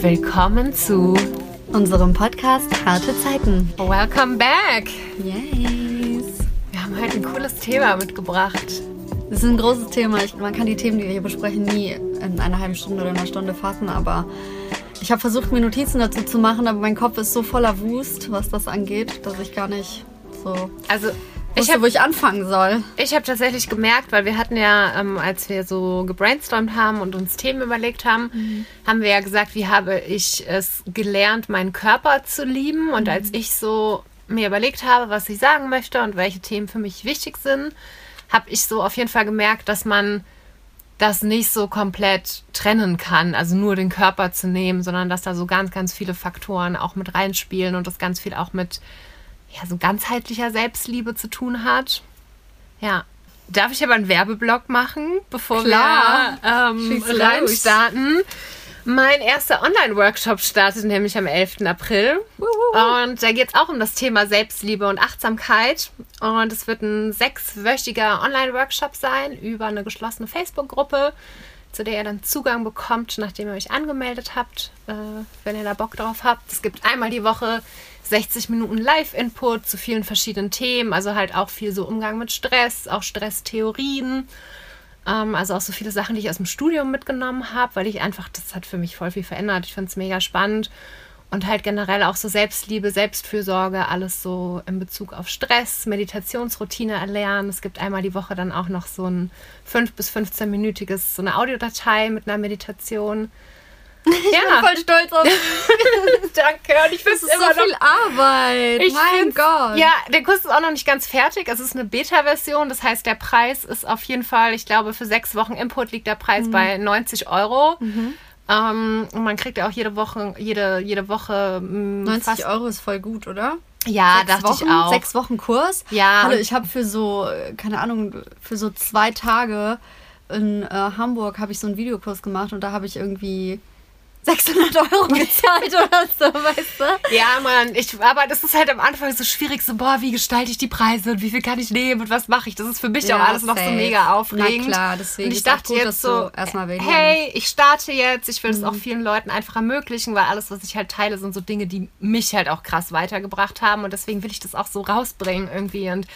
Willkommen zu unserem Podcast Harte Zeiten. Welcome back. Yes. Wir haben heute ein cooles Thema mitgebracht. Das ist ein großes Thema. Ich, man kann die Themen, die wir hier besprechen, nie in einer halben Stunde oder einer Stunde fassen, aber ich habe versucht, mir Notizen dazu zu machen, aber mein Kopf ist so voller Wust, was das angeht, dass ich gar nicht so Also wusste, ich habe wo ich anfangen soll. ich hab tatsächlich gemerkt, weil wir hatten ja, ähm, als wir so gebrainstormt haben und uns Themen überlegt haben, haben wir ja gesagt, wie habe ich es gelernt, meinen Körper zu lieben. Und als ich so mir überlegt habe, was ich sagen möchte und welche Themen für mich wichtig sind, habe ich so auf jeden Fall gemerkt, dass man das nicht so komplett trennen kann, also nur den Körper zu nehmen, sondern dass da so ganz, ganz viele Faktoren auch mit reinspielen und das ganz viel auch mit ja, so ganzheitlicher Selbstliebe zu tun hat. Ja. Darf ich aber einen Werbeblock machen, bevor Klar. wir ähm, reinstarten? Mein erster Online-Workshop startet nämlich am 11. April. Und da geht es auch um das Thema Selbstliebe und Achtsamkeit. Und es wird ein sechswöchiger Online-Workshop sein über eine geschlossene Facebook-Gruppe, zu der ihr dann Zugang bekommt, nachdem ihr euch angemeldet habt, äh, wenn ihr da Bock drauf habt. Es gibt einmal die Woche 60 Minuten Live-Input zu vielen verschiedenen Themen, also halt auch viel so Umgang mit Stress, auch Stresstheorien. Ähm, also auch so viele Sachen, die ich aus dem Studium mitgenommen habe, weil ich einfach, das hat für mich voll viel verändert. Ich finde es mega spannend. Und halt generell auch so Selbstliebe, Selbstfürsorge, alles so in Bezug auf Stress, Meditationsroutine erlernen. Es gibt einmal die Woche dann auch noch so ein 5- bis 15-minütiges, so eine Audiodatei mit einer Meditation. Ich bin voll stolz auf dich. danke. Und ich finde Das ist so viel Arbeit. ich mein Gott. Ja, der Kurs ist auch noch nicht ganz fertig. Es ist eine Beta-Version. Das heißt, der Preis ist auf jeden Fall, ich glaube, für sechs Wochen Input liegt der Preis Mhm. bei 90 Euro. Ähm, und man kriegt ja auch jede Woche, jede, jede Woche mm, 90 fast. Euro ist voll gut, oder? Ja, Sechs dachte Wochen, ich auch. Sechs Wochen Kurs. Ja. Hallo, ich habe für so, äh, keine Ahnung, für so zwei Tage in äh, Hamburg habe ich so einen Videokurs gemacht und da habe ich irgendwie 600 Euro gezahlt oder so, weißt du? Ja, Mann, ich, aber das ist halt am Anfang so schwierig, so, boah, wie gestalte ich die Preise und wie viel kann ich nehmen und was mache ich? Das ist für mich Ja, auch alles noch so safe. mega aufregend. Na klar, deswegen und ich dachte gut, jetzt so, hey, ich starte jetzt, ich will es Mhm. auch vielen Leuten einfach ermöglichen, weil alles, was ich halt teile, sind so Dinge, die mich halt auch krass weitergebracht haben und deswegen will ich das auch so rausbringen irgendwie und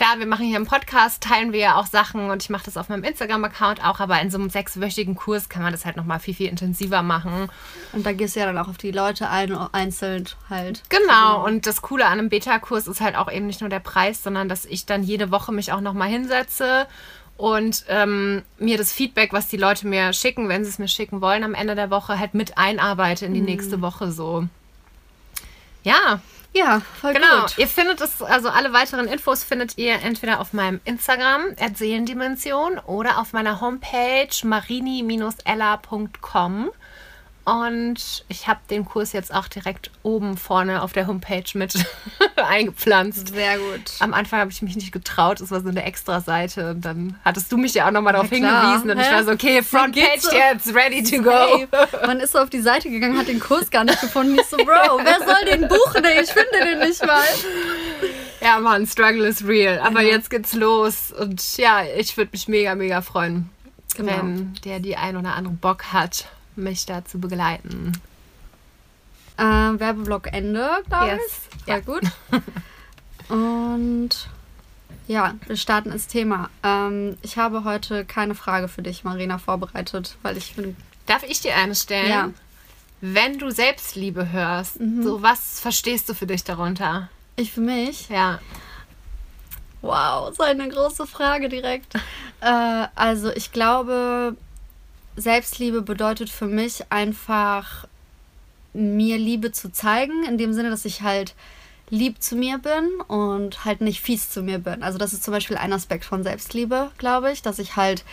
klar, wir machen hier im Podcast, teilen wir ja auch Sachen und ich mache das auf meinem Instagram-Account auch, aber in so einem sechswöchigen Kurs kann man das halt nochmal viel, viel intensiver machen. Und da gehst du ja dann auch auf die Leute ein, einzeln halt. Genau, und das Coole an einem Beta-Kurs ist halt auch eben nicht nur der Preis, sondern dass ich dann jede Woche mich auch nochmal hinsetze und ähm, mir das Feedback, was die Leute mir schicken, wenn sie es mir schicken wollen, am Ende der Woche halt mit einarbeite in die nächste Woche so. Ja, Ja, voll genau. gut. Ihr findet es, also alle weiteren Infos findet ihr entweder auf meinem Instagram, Seelendimension, oder auf meiner Homepage marini-ella.com. Und ich habe den Kurs jetzt auch direkt oben vorne auf der Homepage mit eingepflanzt. Sehr gut. Am Anfang habe ich mich nicht getraut, es war so eine Extra-Seite und dann hattest du mich ja auch nochmal darauf hingewiesen und ich Hä? war so, okay, Frontpage so. jetzt, ready to go. Ey, man ist so auf die Seite gegangen, hat den Kurs gar nicht gefunden. Ich so, Bro, wer soll den buchen? Ich finde den nicht mal. Ja, Mann, Struggle is real. Aber jetzt geht's los. Und ja, ich würde mich mega, mega freuen, Genau. wenn der die ein oder andere Bock hat, mich da zu begleiten. Äh, Werbeblock Ende, glaube Yes. ich. Voll Ja. gut. Und ja, wir starten ins Thema. Ähm, ich habe heute keine Frage für dich, Marina, vorbereitet, weil ich finde, Darf ich dir eine stellen? Ja. Mhm. Wenn du Selbstliebe hörst, so was verstehst du für dich darunter? ich für mich, Ja. wow, so eine große Frage direkt. äh, also ich glaube, Selbstliebe bedeutet für mich einfach, mir Liebe zu zeigen, in dem Sinne, dass ich halt lieb zu mir bin und halt nicht fies zu mir bin. Also das ist zum Beispiel ein Aspekt von Selbstliebe, glaube ich, dass ich halt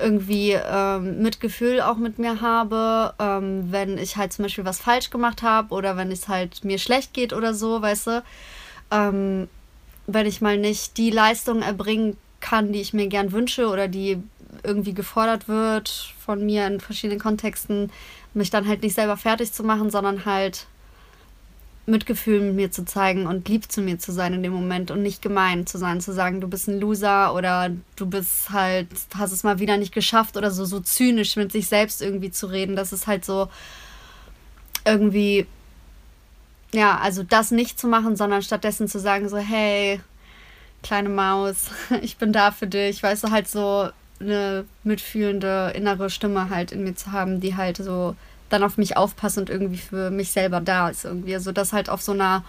irgendwie ähm, Mitgefühl auch mit mir habe, ähm, wenn ich halt zum Beispiel was falsch gemacht habe oder wenn es halt mir schlecht geht oder so, weißt du. Ähm, wenn ich mal nicht die Leistung erbringen kann, die ich mir gern wünsche oder die irgendwie gefordert wird von mir in verschiedenen Kontexten, mich dann halt nicht selber fertig zu machen, sondern halt Mitgefühl mit mir zu zeigen und lieb zu mir zu sein in dem Moment und nicht gemein zu sein, zu sagen, du bist ein Loser oder du bist halt, hast es mal wieder nicht geschafft oder so, so zynisch mit sich selbst irgendwie zu reden. Das ist halt so irgendwie, ja, also das nicht zu machen, sondern stattdessen zu sagen, so, hey, kleine Maus, ich bin da für dich, weißt du, halt so eine mitfühlende innere Stimme halt in mir zu haben, die halt so dann auf mich aufpasst und irgendwie für mich selber da ist irgendwie. Also das halt auf so einer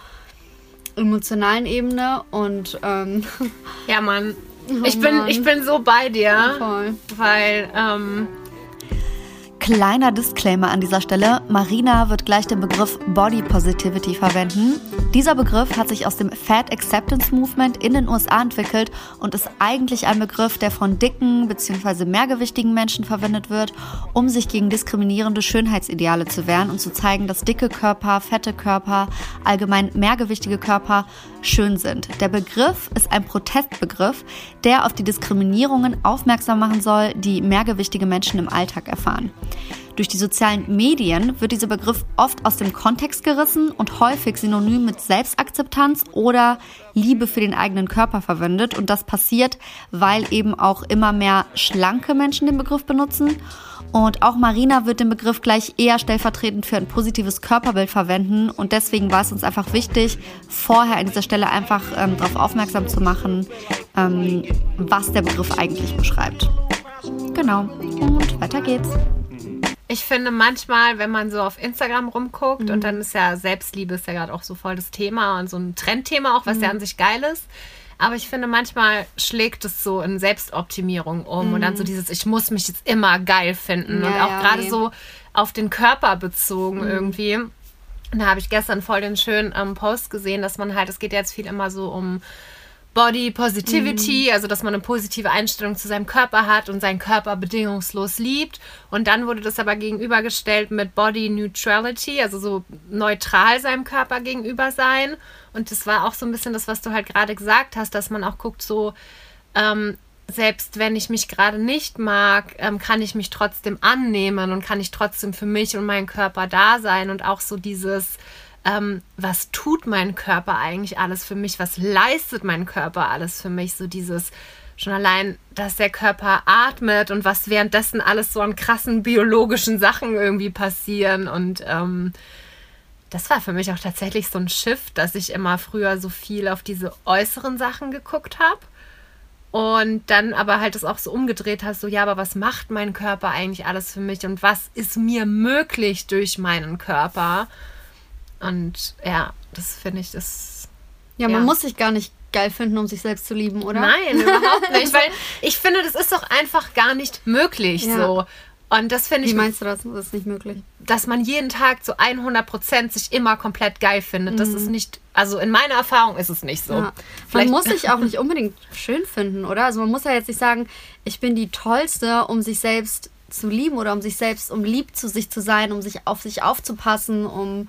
emotionalen Ebene und ähm, ja, Mann. Oh, ich, bin, Mann. ich bin so bei dir, Voll. weil ähm, Kleiner Disclaimer an dieser Stelle. Marina wird gleich den Begriff Body Positivity verwenden. Dieser Begriff hat sich aus dem Fat Acceptance Movement in den USA entwickelt und ist eigentlich ein Begriff, der von dicken bzw. mehrgewichtigen Menschen verwendet wird, um sich gegen diskriminierende Schönheitsideale zu wehren und zu zeigen, dass dicke Körper, fette Körper, allgemein mehrgewichtige Körper schön sind. Der Begriff ist ein Protestbegriff, der auf die Diskriminierungen aufmerksam machen soll, die mehrgewichtige Menschen im Alltag erfahren. Durch die sozialen Medien wird dieser Begriff oft aus dem Kontext gerissen und häufig synonym mit Selbstakzeptanz oder Liebe für den eigenen Körper verwendet. Und das passiert, weil eben auch immer mehr schlanke Menschen den Begriff benutzen. Und auch Marina wird den Begriff gleich eher stellvertretend für ein positives Körperbild verwenden. Und deswegen war es uns einfach wichtig, vorher an dieser Stelle einfach ähm, darauf aufmerksam zu machen, ähm, was der Begriff eigentlich beschreibt. Genau. Und weiter geht's. Ich finde manchmal, wenn man so auf Instagram rumguckt mhm. und dann ist ja Selbstliebe ist ja gerade auch so voll das Thema und so ein Trendthema auch, was mhm. ja an sich geil ist. Aber ich finde, manchmal schlägt es so in Selbstoptimierung um mhm. und dann so mhm. dieses, ich muss mich jetzt immer geil finden. Ja, und auch ja, gerade nee. so auf den Körper bezogen mhm. irgendwie. Da habe ich gestern voll den schönen ähm, Post gesehen, dass man halt, es geht jetzt viel immer so um Body Positivity, mhm. also dass man eine positive Einstellung zu seinem Körper hat und seinen Körper bedingungslos liebt. Und dann wurde das aber gegenübergestellt mit Body Neutrality, also so neutral seinem Körper gegenüber sein. Und das war auch so ein bisschen das, was du halt gerade gesagt hast, dass man auch guckt, so ähm, selbst wenn ich mich gerade nicht mag, ähm, kann ich mich trotzdem annehmen und kann ich trotzdem für mich und meinen Körper da sein und auch so dieses ähm, was tut mein Körper eigentlich alles für mich, was leistet mein Körper alles für mich, so dieses schon allein, dass der Körper atmet und was währenddessen alles so an krassen biologischen Sachen irgendwie passieren. Und ähm, das war für mich auch tatsächlich so ein Shift, dass ich immer früher so viel auf diese äußeren Sachen geguckt habe und dann aber halt es auch so umgedreht hast, so ja, aber was macht mein Körper eigentlich alles für mich? Und was ist mir möglich durch meinen Körper? Und ja, das finde ich, das. Ja, man ja. muss sich gar nicht geil finden, um sich selbst zu lieben, oder? Nein, überhaupt nicht. weil ich finde, das ist doch einfach gar nicht möglich ja. so. Und das finde ich. Wie meinst du das? Das ist nicht möglich. Dass man jeden Tag zu 100 Prozent sich immer komplett geil findet. Mhm. Das ist nicht, also in meiner Erfahrung ist es nicht so. Ja. Man muss sich auch nicht unbedingt schön finden, oder? Also man muss ja jetzt nicht sagen, ich bin die Tollste, um sich selbst zu lieben oder um sich selbst, um lieb zu sich zu sein, um sich auf sich aufzupassen, um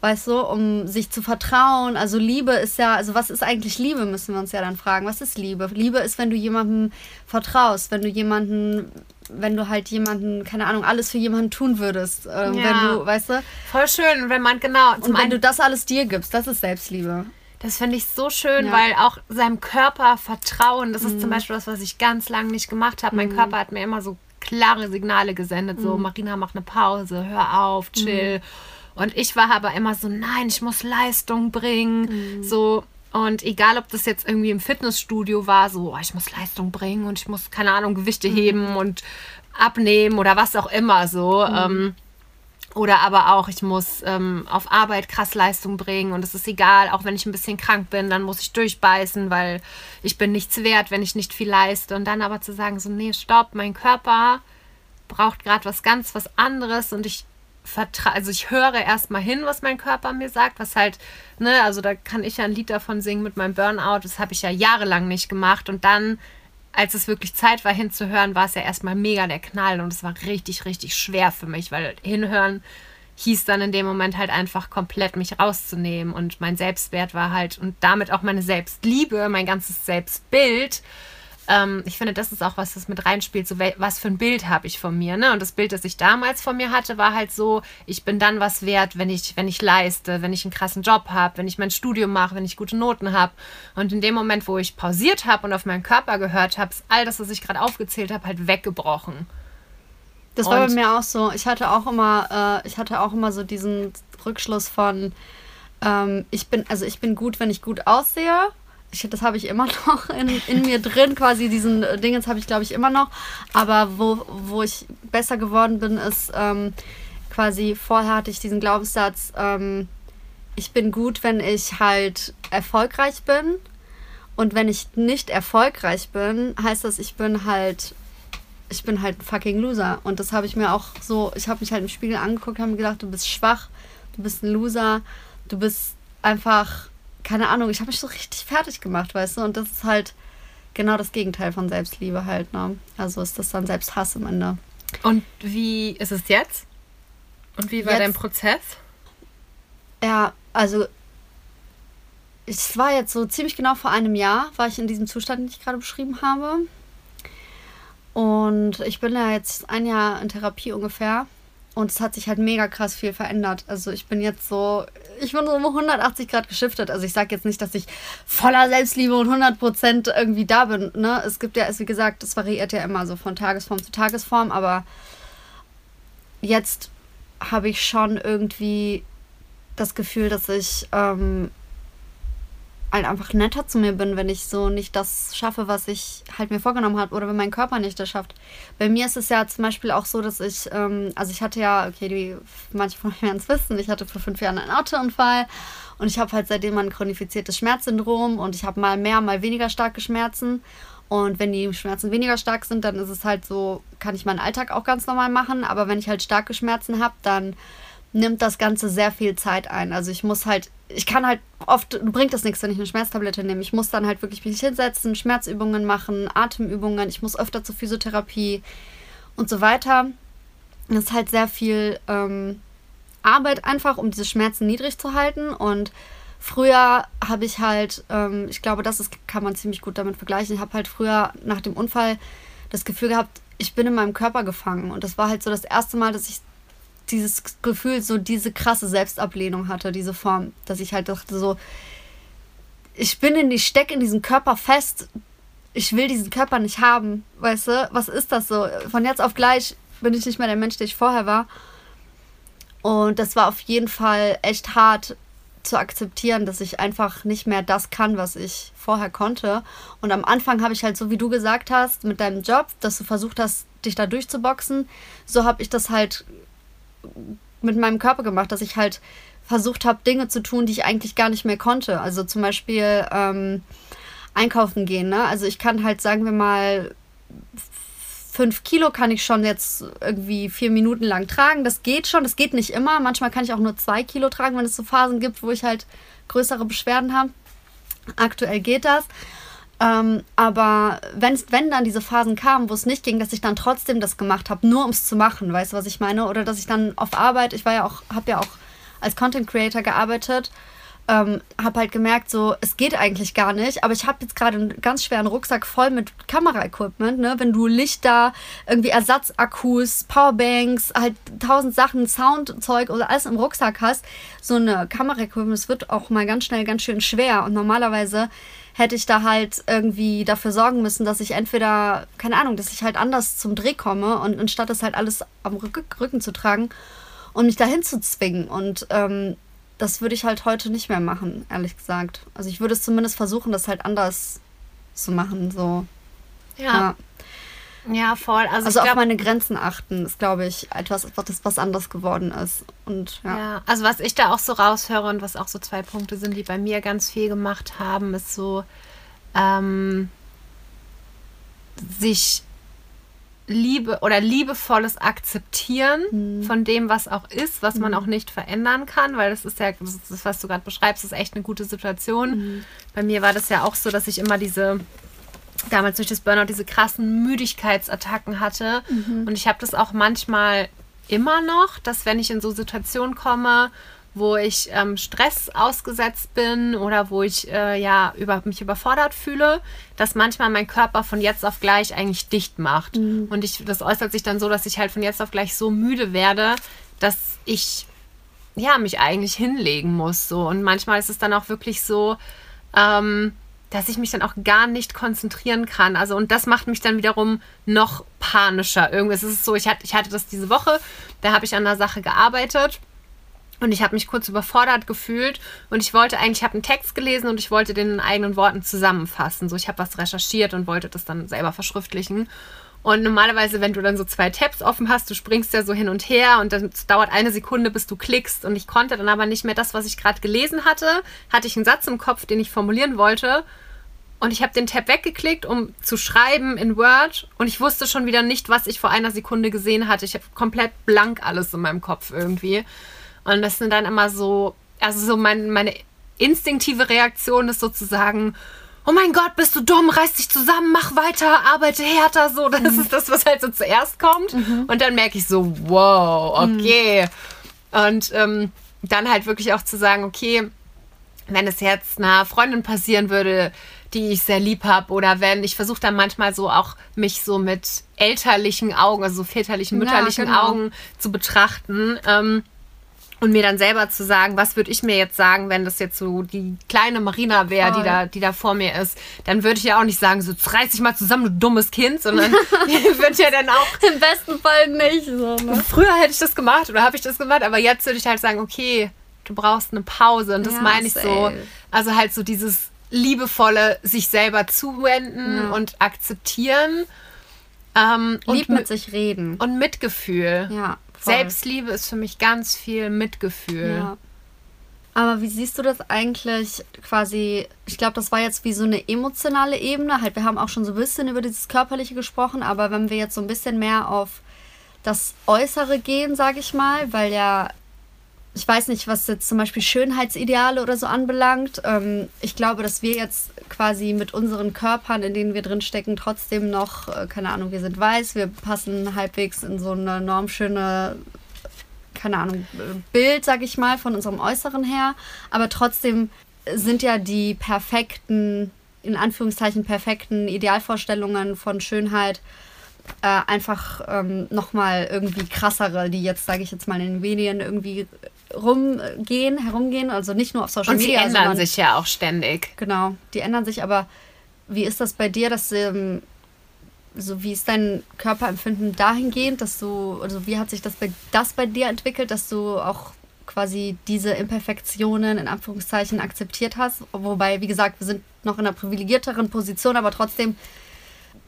weißt du, um sich zu vertrauen. Also Liebe ist ja, also was ist eigentlich Liebe, müssen wir uns ja dann fragen. Was ist Liebe? Liebe ist, wenn du jemandem vertraust, wenn du jemanden, wenn du halt jemanden, keine Ahnung, alles für jemanden tun würdest. Ähm, ja. Wenn du, weißt du? Voll schön, wenn man, genau. Und wenn du das alles dir gibst, das ist Selbstliebe. Das finde ich so schön, ja. weil auch seinem Körper vertrauen, das ist mhm. zum Beispiel das, was ich ganz lange nicht gemacht habe. Mein mhm. Körper hat mir immer so klare Signale gesendet, so mhm. Marina, mach eine Pause, hör auf, chill. Mhm. Und ich war aber immer so, nein, ich muss Leistung bringen. Mhm. So, und egal, ob das jetzt irgendwie im Fitnessstudio war, so, oh, ich muss Leistung bringen und ich muss, keine Ahnung, Gewichte mhm. heben und abnehmen oder was auch immer so. Mhm. Ähm, oder aber auch, ich muss ähm, auf Arbeit krass Leistung bringen und es ist egal, auch wenn ich ein bisschen krank bin, dann muss ich durchbeißen, weil ich bin nichts wert, wenn ich nicht viel leiste. Und dann aber zu sagen, so, nee, stopp, mein Körper braucht gerade was ganz was anderes und ich vertra also ich höre erstmal hin, was mein Körper mir sagt, was halt, ne, also da kann ich ja ein Lied davon singen mit meinem Burnout, das habe ich ja jahrelang nicht gemacht und dann, als es wirklich Zeit war hinzuhören, war es ja erstmal mega der Knall und es war richtig, richtig schwer für mich, weil hinhören hieß dann in dem Moment halt einfach komplett mich rauszunehmen und mein Selbstwert war halt und damit auch meine Selbstliebe, mein ganzes Selbstbild ähm, ich finde, das ist auch was, das mit reinspielt. So, was für ein Bild habe ich von mir? Ne? Und das Bild, das ich damals von mir hatte, war halt so, ich bin dann was wert, wenn ich, wenn ich leiste, wenn ich einen krassen Job habe, wenn ich mein Studium mache, wenn ich gute Noten habe. Und in dem Moment, wo ich pausiert habe und auf meinen Körper gehört habe, ist all das, was ich gerade aufgezählt habe, halt weggebrochen. Das und war bei mir auch so. Ich hatte auch immer, äh, ich hatte auch immer so diesen Rückschluss von, ähm, ich bin, also ich bin gut, wenn ich gut aussehe ich, das habe ich immer noch in, in mir drin, quasi diesen äh, Dingens habe ich, glaube ich, immer noch. Aber wo, wo ich besser geworden bin, ist ähm, quasi, vorher hatte ich diesen Glaubenssatz, ähm, ich bin gut, wenn ich halt erfolgreich bin. Und wenn ich nicht erfolgreich bin, heißt das, ich bin halt, ich bin halt ein fucking Loser. Und das habe ich mir auch so, ich habe mich halt im Spiegel angeguckt, habe mir gedacht, du bist schwach, du bist ein Loser, du bist einfach keine Ahnung, ich habe mich so richtig fertig gemacht, weißt du? Und das ist halt genau das Gegenteil von Selbstliebe halt, ne? Also ist das dann Selbsthass am Ende. Und wie ist es jetzt? Und wie war jetzt, dein Prozess? Ja, also es war jetzt so ziemlich genau vor einem Jahr, war ich in diesem Zustand, den ich gerade beschrieben habe. Und ich bin ja jetzt ein Jahr in Therapie ungefähr. Und es hat sich halt mega krass viel verändert. Also ich bin jetzt so, ich bin so um 180 Grad geschiftet. Also ich sage jetzt nicht, dass ich voller Selbstliebe und 100 Prozent irgendwie da bin. Ne? Es gibt ja, wie gesagt, es variiert ja immer so von Tagesform zu Tagesform. Aber jetzt habe ich schon irgendwie das Gefühl, dass ich ähm, halt einfach netter zu mir bin, wenn ich so nicht das schaffe, was ich halt mir vorgenommen habe oder wenn mein Körper nicht das schafft. Bei mir ist es ja zum Beispiel auch so, dass ich, ähm, also ich hatte ja, okay, die, manche von euch werden es wissen, ich hatte vor fünf Jahren einen Autounfall und ich habe halt seitdem ein chronifiziertes Schmerzsyndrom und ich habe mal mehr, mal weniger starke Schmerzen. Und wenn die Schmerzen weniger stark sind, dann ist es halt so, kann ich meinen Alltag auch ganz normal machen. Aber wenn ich halt starke Schmerzen habe, dann nimmt das Ganze sehr viel Zeit ein. Also ich muss halt, ich kann halt oft, bringt das nichts, wenn ich eine Schmerztablette nehme. Ich muss dann halt wirklich mich hinsetzen, Schmerzübungen machen, Atemübungen, ich muss öfter zur Physiotherapie und so weiter. Das ist halt sehr viel ähm, Arbeit einfach, um diese Schmerzen niedrig zu halten. Und früher habe ich halt, ähm, ich glaube, das ist, kann man ziemlich gut damit vergleichen. Ich habe halt früher nach dem Unfall das Gefühl gehabt, ich bin in meinem Körper gefangen. Und das war halt so das erste Mal, dass ich dieses Gefühl, so diese krasse Selbstablehnung hatte, diese Form, dass ich halt dachte, so, ich bin in die, steck in diesem Körper fest, ich will diesen Körper nicht haben, weißt du? Was ist das so? Von jetzt auf gleich bin ich nicht mehr der Mensch, der ich vorher war. Und das war auf jeden Fall echt hart zu akzeptieren, dass ich einfach nicht mehr das kann, was ich vorher konnte. Und am Anfang habe ich halt so, wie du gesagt hast, mit deinem Job, dass du versucht hast, dich da durchzuboxen, so habe ich das halt mit meinem Körper gemacht, dass ich halt versucht habe, Dinge zu tun, die ich eigentlich gar nicht mehr konnte. Also zum Beispiel ähm, einkaufen gehen. Ne? Also ich kann halt, sagen wir mal, fünf Kilo kann ich schon jetzt irgendwie vier Minuten lang tragen. Das geht schon, das geht nicht immer. Manchmal kann ich auch nur zwei Kilo tragen, wenn es so Phasen gibt, wo ich halt größere Beschwerden habe. Aktuell geht das. Ähm, aber wenn, wenn dann diese Phasen kamen, wo es nicht ging, dass ich dann trotzdem das gemacht habe, nur um es zu machen, weißt du, was ich meine? Oder dass ich dann auf Arbeit, ich war ja auch, habe ja auch als Content Creator gearbeitet, ähm, habe halt gemerkt, so, es geht eigentlich gar nicht, aber ich habe jetzt gerade einen ganz schweren Rucksack voll mit Kameraequipment, ne? Wenn du Lichter, irgendwie Ersatzakkus, Powerbanks, halt tausend Sachen, Soundzeug oder alles im Rucksack hast, so eine Kameraequipment, das wird auch mal ganz schnell ganz schön schwer und normalerweise hätte ich da halt irgendwie dafür sorgen müssen, dass ich entweder, keine Ahnung, dass ich halt anders zum Dreh komme und anstatt das halt alles am Rücken zu tragen und mich dahin zu zwingen. Und ähm, das würde ich halt heute nicht mehr machen, ehrlich gesagt. Also ich würde es zumindest versuchen, das halt anders zu machen. So. Ja. ja. Ja, voll. Also, also glaub, auf meine Grenzen achten ist, glaube ich, etwas, was, was anders geworden ist. Und ja. ja. Also was ich da auch so raushöre und was auch so zwei Punkte sind, die bei mir ganz viel gemacht haben, ist so ähm, sich Liebe oder liebevolles Akzeptieren mhm. von dem, was auch ist, was mhm. man auch nicht verändern kann, weil das ist ja, das, was du gerade beschreibst, ist echt eine gute Situation. Mhm. Bei mir war das ja auch so, dass ich immer diese damals durch das Burnout diese krassen Müdigkeitsattacken hatte. Mhm. Und ich habe das auch manchmal immer noch, dass wenn ich in so Situationen komme, wo ich ähm, Stress ausgesetzt bin oder wo ich äh, ja über, mich überfordert fühle, dass manchmal mein Körper von jetzt auf gleich eigentlich dicht macht. Mhm. Und ich, das äußert sich dann so, dass ich halt von jetzt auf gleich so müde werde, dass ich ja mich eigentlich hinlegen muss. So. Und manchmal ist es dann auch wirklich so, ähm, dass ich mich dann auch gar nicht konzentrieren kann. Also, und das macht mich dann wiederum noch panischer. Irgendwie ist es so, ich hatte, ich hatte das diese Woche, da habe ich an der Sache gearbeitet und ich habe mich kurz überfordert gefühlt und ich wollte eigentlich, ich habe einen Text gelesen und ich wollte den in eigenen Worten zusammenfassen. So, ich habe was recherchiert und wollte das dann selber verschriftlichen. Und normalerweise, wenn du dann so zwei Tabs offen hast, du springst ja so hin und her und dann dauert eine Sekunde, bis du klickst. Und ich konnte dann aber nicht mehr das, was ich gerade gelesen hatte. Hatte ich einen Satz im Kopf, den ich formulieren wollte. Und ich habe den Tab weggeklickt, um zu schreiben in Word. Und ich wusste schon wieder nicht, was ich vor einer Sekunde gesehen hatte. Ich habe komplett blank alles in meinem Kopf irgendwie. Und das sind dann immer so, also so mein, meine instinktive Reaktion ist sozusagen, oh mein Gott, bist du dumm, reiß dich zusammen, mach weiter, arbeite härter, so. Das mhm. ist das, was halt so zuerst kommt. Mhm. Und dann merke ich so, wow, okay. Mhm. Und ähm, dann halt wirklich auch zu sagen, okay, wenn es jetzt einer Freundin passieren würde, die ich sehr lieb habe, oder wenn ich versuche dann manchmal so auch mich so mit elterlichen Augen, also so väterlichen, mütterlichen ja, genau. Augen zu betrachten. Ähm, und mir dann selber zu sagen, was würde ich mir jetzt sagen, wenn das jetzt so die kleine Marina wäre, die da, die da vor mir ist, dann würde ich ja auch nicht sagen, so reiß dich mal zusammen, du dummes Kind, sondern würde ja dann auch. Im besten Fall nicht. So, ne? Früher hätte ich das gemacht oder habe ich das gemacht, aber jetzt würde ich halt sagen, okay, du brauchst eine Pause. Und das ja, meine ich safe. so. Also halt so dieses liebevolle sich selber zuwenden ja. und akzeptieren. Ähm, Lieb mit sich reden. Und Mitgefühl. Ja. Voll. Selbstliebe ist für mich ganz viel Mitgefühl. Ja. Aber wie siehst du das eigentlich quasi? Ich glaube, das war jetzt wie so eine emotionale Ebene. Halt, wir haben auch schon so ein bisschen über dieses Körperliche gesprochen, aber wenn wir jetzt so ein bisschen mehr auf das Äußere gehen, sage ich mal, weil ja ich weiß nicht, was jetzt zum Beispiel Schönheitsideale oder so anbelangt. Ähm, ich glaube, dass wir jetzt quasi mit unseren Körpern, in denen wir drinstecken, trotzdem noch, äh, keine Ahnung, wir sind weiß, wir passen halbwegs in so eine normschöne, keine Ahnung, Bild, sag ich mal, von unserem Äußeren her. Aber trotzdem sind ja die perfekten, in Anführungszeichen perfekten Idealvorstellungen von Schönheit äh, einfach ähm, nochmal irgendwie krassere, die jetzt, sage ich jetzt mal, in den Medien irgendwie rumgehen, herumgehen. Also nicht nur auf Social Und Media. Und die ändern sich ja auch ständig. Genau, die ändern sich. Aber wie ist das bei dir, dass ähm, so wie ist dein Körperempfinden dahingehend, dass du, also wie hat sich das bei, das bei dir entwickelt, dass du auch quasi diese Imperfektionen in Anführungszeichen akzeptiert hast? Wobei, wie gesagt, wir sind noch in einer privilegierteren Position, aber trotzdem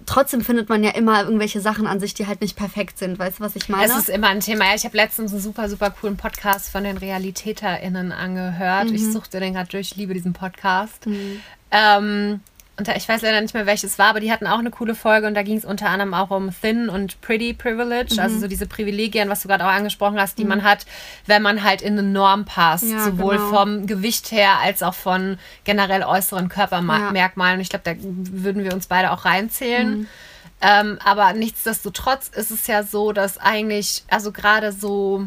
trotzdem findet man ja immer irgendwelche Sachen an sich, die halt nicht perfekt sind. Weißt du, was ich meine? Es ist immer ein Thema. Ja, ich habe letztens einen super, super coolen Podcast von den RealitäterInnen angehört. Mhm. Ich suchte den gerade durch, ich liebe diesen Podcast. Mhm. Ähm, und ich weiß leider nicht mehr, welches war, aber die hatten auch eine coole Folge und da ging es unter anderem auch um Thin und Pretty Privilege, mhm. also so diese Privilegien, was du gerade auch angesprochen hast, die mhm. man hat, wenn man halt in eine Norm passt, ja, sowohl genau. vom Gewicht her als auch von generell äußeren Körpermerkmalen. Ja. Ich glaube, da würden wir uns beide auch reinzählen. Mhm. Ähm, aber nichtsdestotrotz ist es ja so, dass eigentlich, also gerade so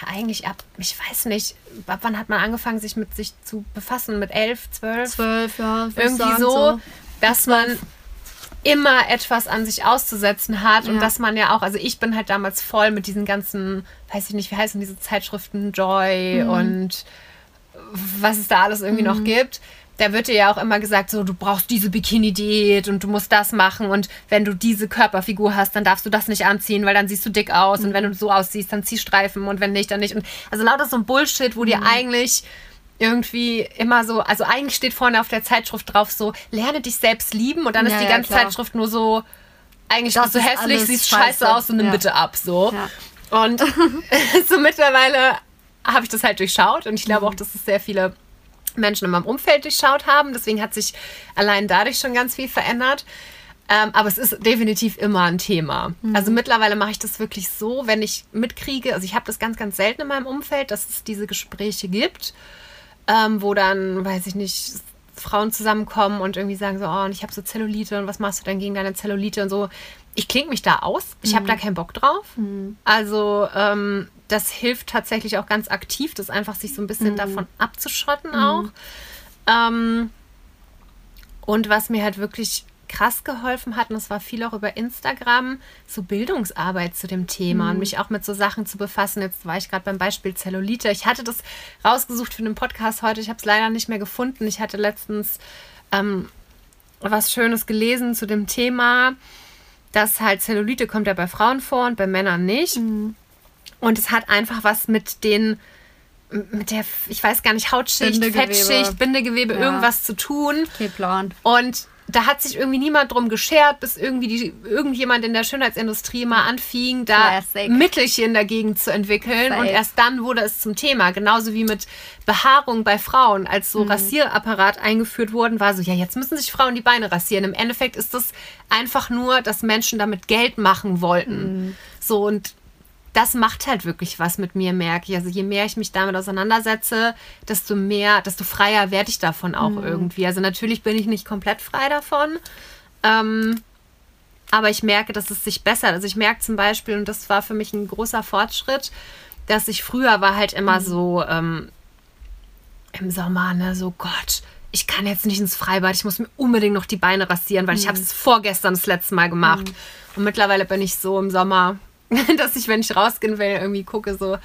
ja, eigentlich ab, ich weiß nicht, ab wann hat man angefangen, sich mit sich zu befassen? Mit elf, zwölf? Zwölf, ja. Irgendwie so, so, dass man immer etwas an sich auszusetzen hat ja. und dass man ja auch, also ich bin halt damals voll mit diesen ganzen, weiß ich nicht, wie heißen diese Zeitschriften, Joy mhm. und was es da alles irgendwie mhm. noch gibt da wird dir ja auch immer gesagt, so, du brauchst diese Bikini-Diät und du musst das machen und wenn du diese Körperfigur hast, dann darfst du das nicht anziehen, weil dann siehst du dick aus mhm. und wenn du so aussiehst, dann zieh Streifen und wenn nicht, dann nicht. Und also lauter so ein Bullshit, wo mhm. dir eigentlich irgendwie immer so, also eigentlich steht vorne auf der Zeitschrift drauf so, lerne dich selbst lieben und dann ja, ist die ganze ja, Zeitschrift nur so, eigentlich das bist du hässlich, siehst scheiße, scheiße aus und nimm ja. bitte ab, so. Und so mittlerweile habe ich das halt durchschaut und ich glaube mhm. auch, dass es sehr viele Menschen in meinem Umfeld durchschaut haben. Deswegen hat sich allein dadurch schon ganz viel verändert. Ähm, aber es ist definitiv immer ein Thema. Mhm. Also mittlerweile mache ich das wirklich so, wenn ich mitkriege, also ich habe das ganz, ganz selten in meinem Umfeld, dass es diese Gespräche gibt, ähm, wo dann, weiß ich nicht, Frauen zusammenkommen und irgendwie sagen so, oh, und ich habe so Zellulite und was machst du denn gegen deine Zellulite und so. Ich klinge mich da aus. Ich mhm. habe da keinen Bock drauf. Mhm. Also ähm, das hilft tatsächlich auch ganz aktiv, das einfach sich so ein bisschen davon abzuschotten auch. Ähm, und was mir halt wirklich krass geholfen hat, und das war viel auch über Instagram, so Bildungsarbeit zu dem Thema und mich auch mit so Sachen zu befassen. Jetzt war ich gerade beim Beispiel Zellulite. Ich hatte das rausgesucht für den Podcast heute. Ich habe es leider nicht mehr gefunden. Ich hatte letztens ähm, was Schönes gelesen zu dem Thema, dass halt Zellulite kommt ja bei Frauen vor und bei Männern nicht. Und es hat einfach was mit den, mit der, ich weiß gar nicht, Hautschicht, Bindegewebe. Fettschicht, Bindegewebe, Ja. irgendwas zu tun. Okay, Plan. Und da hat sich irgendwie niemand drum geschert, bis irgendwie die, irgendjemand in der Schönheitsindustrie mal anfing, da Classic. Mittelchen dagegen zu entwickeln. Safe. Und erst dann wurde es zum Thema. Genauso wie mit Behaarung bei Frauen. Als Mhm. so Rasierapparat eingeführt wurden, war so, ja, jetzt müssen sich Frauen die Beine rasieren. Im Endeffekt ist das einfach nur, dass Menschen damit Geld machen wollten. Mhm. So und das macht halt wirklich was mit mir, merke ich. Also je mehr ich mich damit auseinandersetze, desto mehr, desto freier werde ich davon auch irgendwie. Also natürlich bin ich nicht komplett frei davon. Ähm, aber ich merke, dass es sich bessert. Also ich merke zum Beispiel, und das war für mich ein großer Fortschritt, dass ich früher war halt immer so ähm, im Sommer, ne, so Gott, ich kann jetzt nicht ins Freibad, ich muss mir unbedingt noch die Beine rasieren, weil ich habe es vorgestern das letzte Mal gemacht. Und mittlerweile bin ich so im Sommer, dass ich, wenn ich rausgehen will, irgendwie gucke so,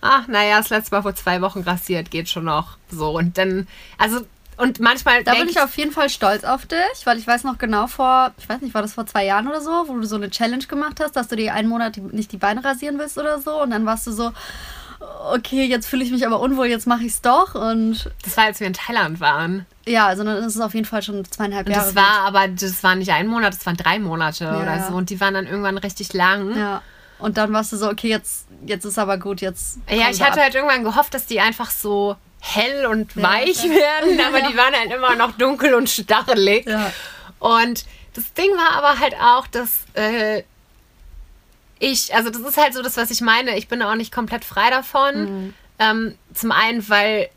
ach, naja, das letzte Mal vor zwei Wochen rasiert, geht schon noch. So, und dann, also, und manchmal Da bin ich auf jeden Fall stolz auf dich, weil ich weiß noch genau vor, ich weiß nicht, war das vor zwei Jahren oder so, wo du so eine Challenge gemacht hast, dass du dir einen Monat nicht die Beine rasieren willst oder so. Und dann warst du so, okay, jetzt fühle ich mich aber unwohl, jetzt mache ich es doch. Und das war, als wir in Thailand waren. ja, also dann ist es auf jeden Fall schon zweieinhalb Und Jahre. das war aber, das war nicht ein Monat, das waren drei Monate oder ja. so. Und die waren dann irgendwann richtig lang. Ja. Und dann warst du so, okay, jetzt, jetzt ist aber gut, jetzt. Ja, ich hatte ab. halt irgendwann gehofft, dass die einfach so hell und Ja, weich ja. werden, aber die waren halt immer noch dunkel und stachelig. Ja. Und das Ding war aber halt auch, dass äh, ich, also das ist halt so das, was ich meine, ich bin auch nicht komplett frei davon. Mhm. Ähm, zum einen, weil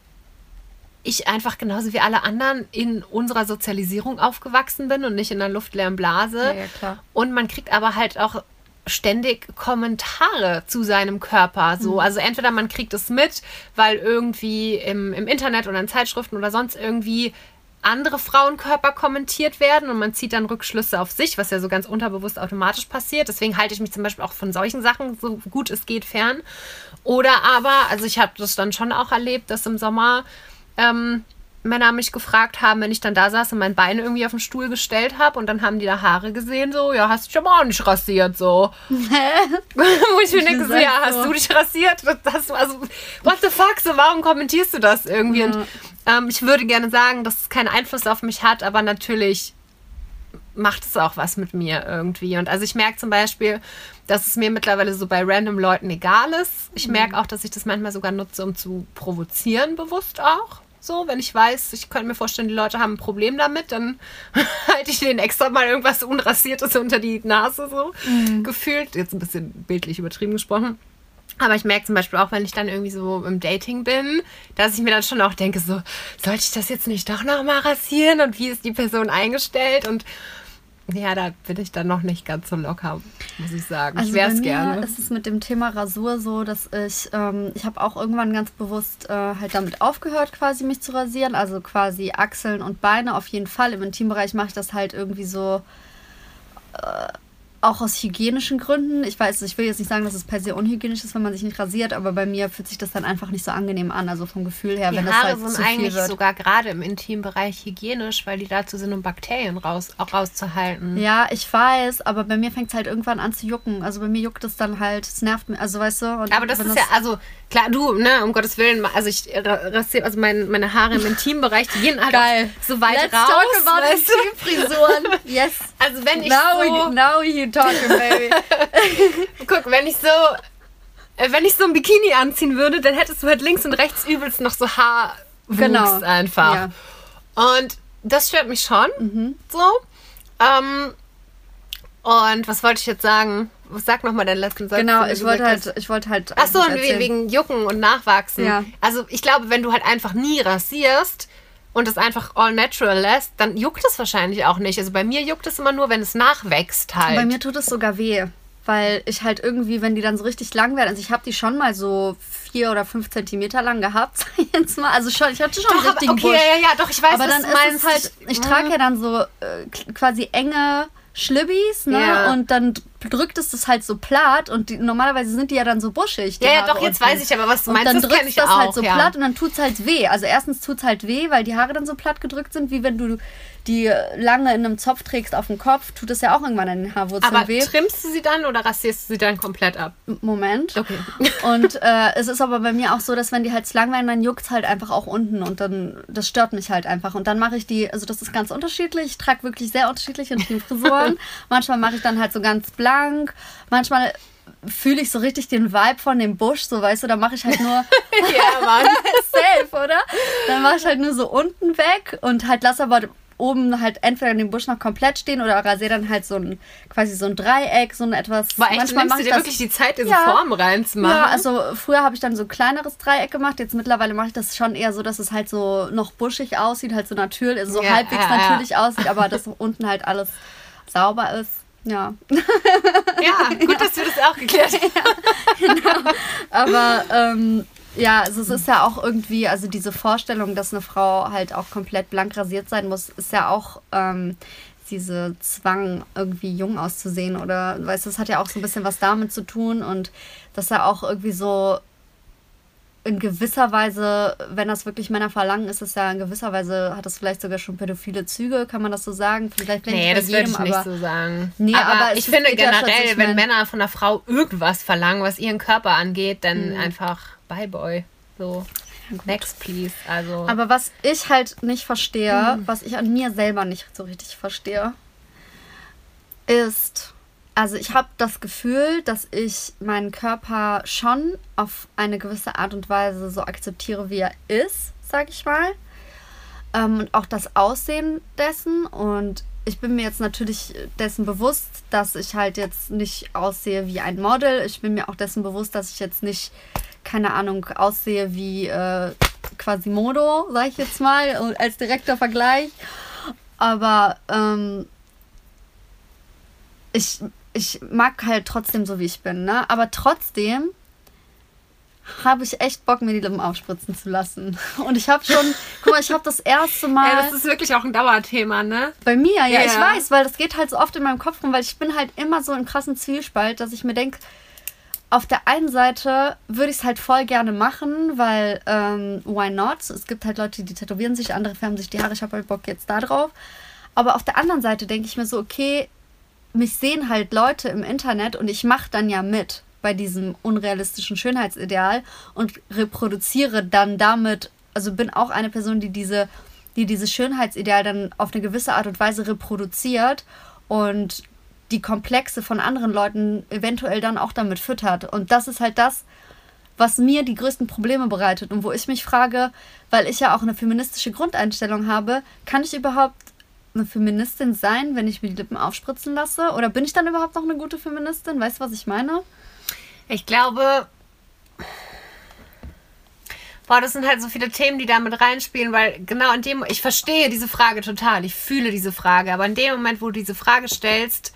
ich einfach genauso wie alle anderen in unserer Sozialisierung aufgewachsen bin und nicht in einer luftleeren Blase. Ja, ja, klar. Und man kriegt aber halt auch ständig Kommentare zu seinem Körper. So. Mhm. Also entweder man kriegt es mit, weil irgendwie im, im Internet oder in Zeitschriften oder sonst irgendwie andere Frauenkörper kommentiert werden und man zieht dann Rückschlüsse auf sich, was ja so ganz unterbewusst automatisch passiert. Deswegen halte ich mich zum Beispiel auch von solchen Sachen so gut es geht fern. Oder aber, also ich habe das dann schon auch erlebt, dass im Sommer ähm, Männer mich gefragt haben, wenn ich dann da saß und mein Bein irgendwie auf den Stuhl gestellt habe und dann haben die da Haare gesehen, so, ja, hast dich aber auch nicht rasiert, so. Wo ich mir denke, so, ja, hast du dich rasiert? Du, also, what the fuck, so, warum kommentierst du das irgendwie? Und ähm, ich würde gerne sagen, dass es keinen Einfluss auf mich hat, aber natürlich macht es auch was mit mir irgendwie. Und also ich merke zum Beispiel, dass es mir mittlerweile so bei random Leuten egal ist. Ich merke auch, dass ich das manchmal sogar nutze, um zu provozieren, bewusst auch. So, wenn ich weiß, ich könnte mir vorstellen, die Leute haben ein Problem damit, dann halte ich denen extra mal irgendwas Unrasiertes unter die Nase, so gefühlt. Jetzt ein bisschen bildlich übertrieben gesprochen. Aber ich merke zum Beispiel auch, wenn ich dann irgendwie so im Dating bin, dass ich mir dann schon auch denke, so, sollte ich das jetzt nicht doch noch mal rasieren? Und wie ist die Person eingestellt? Und ja, da bin ich dann noch nicht ganz so locker, muss ich sagen. ich wäre Also es gerne. ist es mit dem Thema Rasur so, dass ich, ähm, ich habe auch irgendwann ganz bewusst äh, halt damit aufgehört, quasi mich zu rasieren. Also quasi Achseln und Beine auf jeden Fall. Im Intimbereich mache ich das halt irgendwie so äh, auch aus hygienischen Gründen. Ich weiß, ich will jetzt nicht sagen, dass es per se unhygienisch ist, wenn man sich nicht rasiert, aber bei mir fühlt sich das dann einfach nicht so angenehm an. Also vom Gefühl her, Die wenn das Haare halt sind zu viel eigentlich wird. sogar gerade im Intimbereich hygienisch, weil die dazu sind, um Bakterien raus, auch rauszuhalten. Ja, ich weiß, aber bei mir fängt es halt irgendwann an zu jucken. Also bei mir juckt es dann halt, es nervt mich, also weißt du. Und Aber das ist ja, also klar, du, ne, um Gottes Willen, also ich ra- rasiere, also mein, meine Haare im Intimbereich, die gehen halt Geil. so weit Let's raus. talk about? Intimfrisuren. Yes. Also wenn ich now, so, we, now you talking, baby. guck, wenn ich so, äh, wenn ich so ein Bikini anziehen würde, dann hättest du halt links und rechts übelst noch so Haarwuchs Genau. einfach. Ja. Und das stört mich schon, Mhm. so. Ähm, und was wollte ich jetzt sagen? Sag nochmal deinen letzten Satz. genau, ich wollte halt, ich wollte halt. Ach so, und wegen Jucken und Nachwachsen. Ja. Also ich glaube, wenn du halt einfach nie rasierst und es einfach all natural lässt, dann juckt es wahrscheinlich auch nicht. Also bei mir juckt es immer nur, wenn es nachwächst halt. Bei mir tut es sogar weh. weil ich halt irgendwie, wenn die dann so richtig lang werden, also ich habe die schon mal so vier oder fünf Zentimeter lang gehabt, ich jetzt mal. Also schon, ich hatte schon Doch, einen aber, richtigen okay, Busch. ja, ja, ja, doch, ich weiß, aber dann ist meinst. es halt, ich trage ja dann so äh, quasi enge Schlübbis, ne? Ja. Und dann drückt es das halt so platt und die, normalerweise sind die ja dann so buschig. Ja, ja, doch, jetzt weiß ich aber, was du und meinst. dann Das drückt ich das auch. halt so ja. platt und dann tut's halt weh. Also erstens tut's halt weh, weil die Haare dann so platt gedrückt sind, wie wenn du die lange in einem Zopf trägst auf dem Kopf, tut es ja auch irgendwann an den Haarwurzeln Aber weh. trimmst du sie dann oder rasierst du sie dann komplett ab? Moment. Okay. Und äh, es ist aber bei mir auch so, dass wenn die halt lang werden, dann juckt halt einfach auch unten und dann, das stört mich halt einfach. Und dann mache ich die, also das ist ganz unterschiedlich. Ich trage wirklich sehr unterschiedliche Frisuren. manchmal mache ich dann halt so ganz blank. Manchmal fühle ich so richtig den Vibe von dem Busch, so weißt du, da mache ich halt nur ja, Mann. safe, oder? Dann mache ich halt nur so unten weg und halt lass aber oben halt entweder den Busch noch komplett stehen oder rasiere dann halt so ein quasi so ein Dreieck, so ein etwas. War echt, manchmal nimmst mache du dir das wirklich die Zeit, diese Ja. Form reinzumachen? ja, also früher habe ich dann so ein kleineres Dreieck gemacht. Jetzt mittlerweile mache ich das schon eher so, dass es halt so noch buschig aussieht, halt so natürlich, also so Ja, halbwegs ja, natürlich aussieht, aber dass unten halt alles sauber ist. Ja. ja, gut, dass wir das auch geklärt haben. Aber ähm, ja, also es ist ja auch irgendwie, also diese Vorstellung, dass eine Frau halt auch komplett blank rasiert sein muss, ist ja auch ähm, diese Zwang, irgendwie jung auszusehen oder, weißt du, das hat ja auch so ein bisschen was damit zu tun und das ja auch irgendwie so in gewisser Weise, wenn das wirklich Männer verlangen, ist es ja in gewisser Weise, hat das vielleicht sogar schon pädophile Züge, kann man das so sagen? Vielleicht, vielleicht Nee, das würde jedem, ich nicht so sagen. Nee, aber, aber ich finde generell, wenn Männer von einer Frau irgendwas verlangen, was ihren Körper angeht, dann Mhm. einfach bye boy. So, next please. Also, Aber was ich halt nicht verstehe, Mhm. was ich an mir selber nicht so richtig verstehe, ist, also ich habe das Gefühl, dass ich meinen Körper schon auf eine gewisse Art und Weise so akzeptiere, wie er ist, sag ich mal. Ähm, und auch das Aussehen dessen. Und ich bin mir jetzt natürlich dessen bewusst, dass ich halt jetzt nicht aussehe wie ein Model. Ich bin mir auch dessen bewusst, dass ich jetzt nicht, keine Ahnung, aussehe wie äh, Quasimodo, sag ich jetzt mal, als direkter Vergleich. Aber ähm, ich, ich mag halt trotzdem so, wie ich bin, ne? Aber trotzdem habe ich echt Bock, mir die Lippen aufspritzen zu lassen. Und ich habe schon, guck mal, ich habe das erste Mal ja, das ist wirklich auch ein Dauerthema, ne? bei mir, ja, Ja. ich weiß, weil das geht halt so oft in meinem Kopf rum, weil ich bin halt immer so im krassen Zwiespalt, dass ich mir denke, auf der einen Seite würde ich es halt voll gerne machen, weil ähm, why not? Es gibt halt Leute, die tätowieren sich, andere färben sich die Haare, ich habe halt Bock jetzt da drauf. Aber auf der anderen Seite denke ich mir so, okay, mich sehen halt Leute im Internet und ich mache dann ja mit bei diesem unrealistischen Schönheitsideal und reproduziere dann damit, also bin auch eine Person, die diese, die dieses Schönheitsideal dann auf eine gewisse Art und Weise reproduziert und die Komplexe von anderen Leuten eventuell dann auch damit füttert. Und das ist halt das, was mir die größten Probleme bereitet und wo ich mich frage, weil ich ja auch eine feministische Grundeinstellung habe, kann ich überhaupt eine Feministin sein, wenn ich mir die Lippen aufspritzen lasse? Oder bin ich dann überhaupt noch eine gute Feministin? Weißt du, was ich meine? Ich glaube, boah, das sind halt so viele Themen, die da mit reinspielen, weil genau in dem, ich verstehe diese Frage total, ich fühle diese Frage, aber in dem Moment, wo du diese Frage stellst,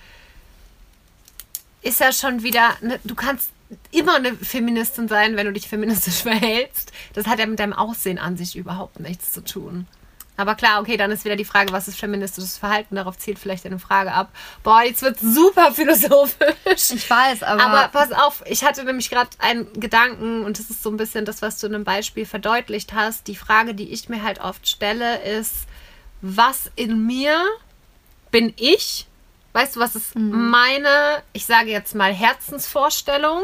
ist ja schon wieder, ne, du kannst immer eine Feministin sein, wenn du dich feministisch verhältst. Das hat ja mit deinem Aussehen an sich überhaupt nichts zu tun. Aber klar, okay, dann ist wieder die Frage, was ist feministisches Verhalten? Darauf zielt vielleicht eine Frage ab. Boah, jetzt wird super philosophisch. Ich weiß, aber. Aber pass auf, ich hatte nämlich gerade einen Gedanken und das ist so ein bisschen das, was du in einem Beispiel verdeutlicht hast. Die Frage, die ich mir halt oft stelle, ist, was in mir bin ich? Weißt du, was ist meine, ich sage jetzt mal Herzensvorstellung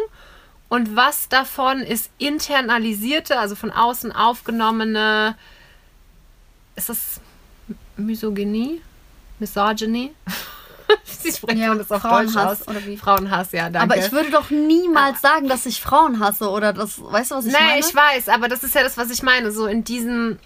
und was davon ist internalisierte, also von außen aufgenommene, ist das Misogynie? Misogyny? Sie sprechen Ja, das auf Frauenhass Deutsch aus. oder wie? Frauenhass, ja, danke. aber ich würde doch niemals sagen, dass ich Frauen hasse oder das. Weißt du, was ich Nein, meine? ich weiß, aber das ist ja das, was ich meine. So in diesem.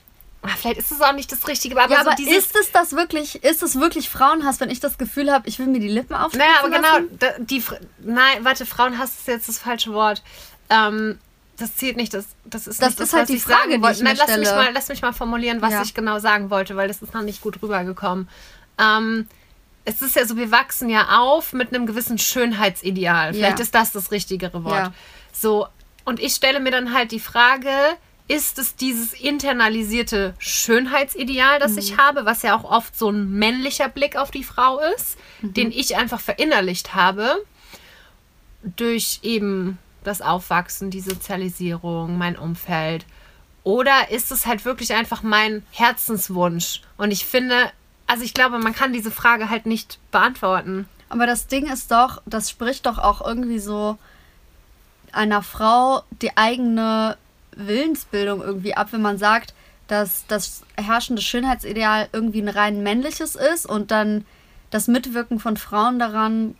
Ah, Vielleicht ist es auch nicht das Richtige, aber, ja, so aber ist es das wirklich, ist es wirklich Frauenhass, wenn ich das Gefühl habe, ich will mir die Lippen aufspritzen naja, aber genau, lassen? da- die. Nein, warte, Frauenhass ist jetzt das falsche Wort. Ähm, das zählt nicht, das, das ist Das nicht ist das, halt was die ich Frage, sagen die wollte. ich mir Nein, lass mich, mal, lass mich mal formulieren, was Ja. ich genau sagen wollte, weil das ist noch nicht gut rübergekommen. Ähm, es ist ja so, wir wachsen ja auf mit einem gewissen Schönheitsideal. Vielleicht Ja. ist das das richtigere Wort. So, und ich stelle mir dann halt die Frage, ist es dieses internalisierte Schönheitsideal, das ich habe, was ja auch oft so ein männlicher Blick auf die Frau ist, den ich einfach verinnerlicht habe durch eben das Aufwachsen, die Sozialisierung, mein Umfeld? Oder ist es halt wirklich einfach mein Herzenswunsch? Und ich finde, also ich glaube, man kann diese Frage halt nicht beantworten. Aber das Ding ist doch, das spricht doch auch irgendwie so einer Frau die eigene Willensbildung irgendwie ab, wenn man sagt, dass das herrschende Schönheitsideal irgendwie ein rein männliches ist und dann das Mitwirken von Frauen daran